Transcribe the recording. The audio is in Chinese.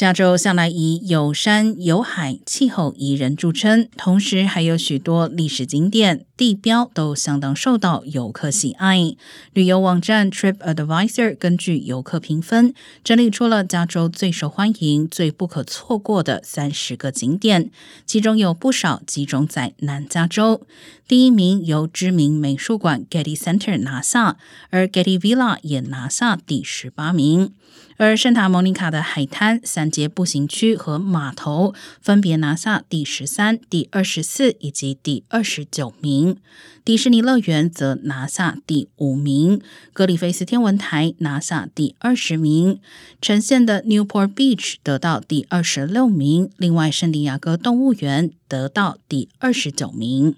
加州向来以有山有海、气候宜人著称，同时还有许多历史景点、地标都相当受到游客喜爱。旅游网站 Trip Advisor 根据游客评分，整理出了加州最受欢迎、最不可错过的三十个景点，其中有不少集中在南加州。第一名由知名美术馆 Getty Center 拿下，而 Getty Villa 也拿下第十八名。而圣塔莫尼卡的海滩、三街步行区和码头分别拿下第十三、第二十四以及第二十九名。迪士尼乐园则拿下第五名，格里菲斯天文台拿下第二十名，呈现的 Newport Beach 得到第二十六名。另外，圣地亚哥动物园得到第二十九名。